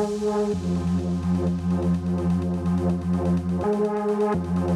Thank you.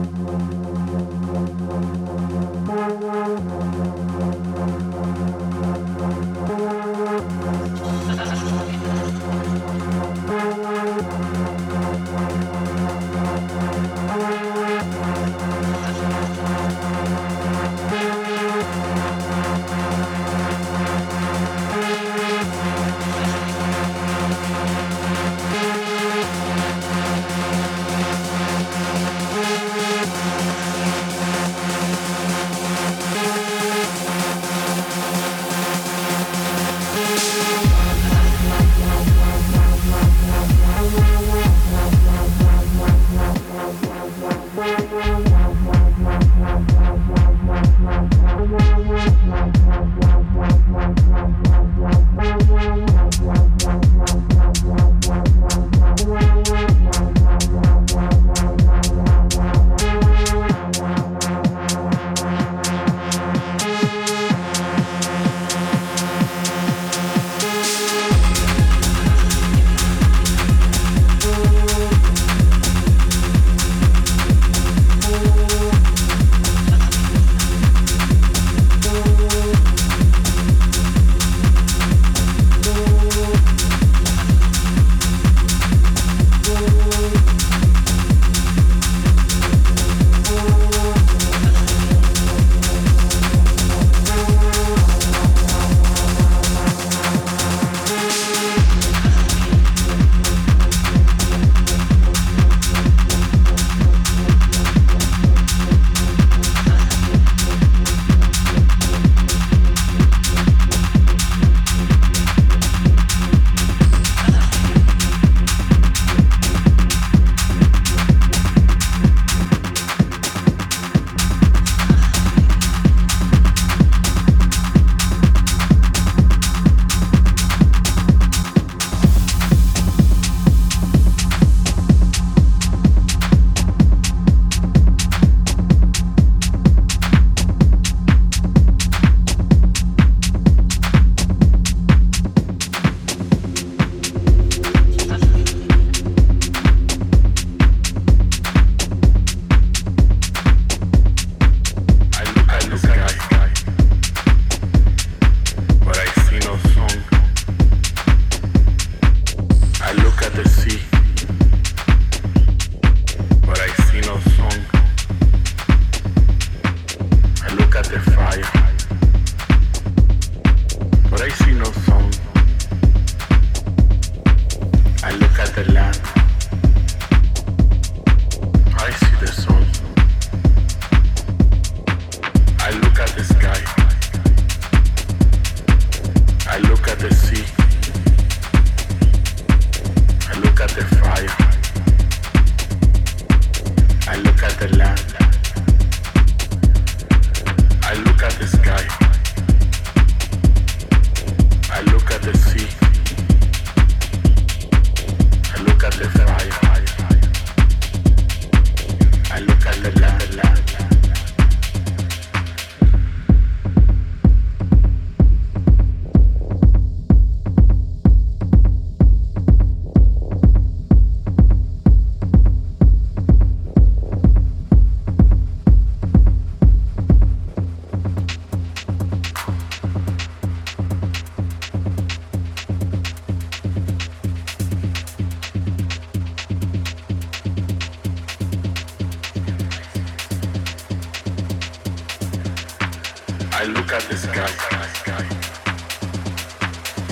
look at the sky,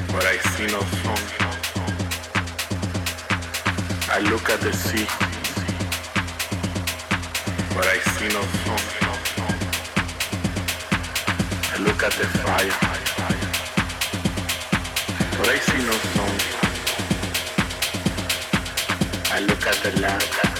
but I see no sun. I look at the sea, but I see no sun. I look at the fire, but I see no sun. I look at the land.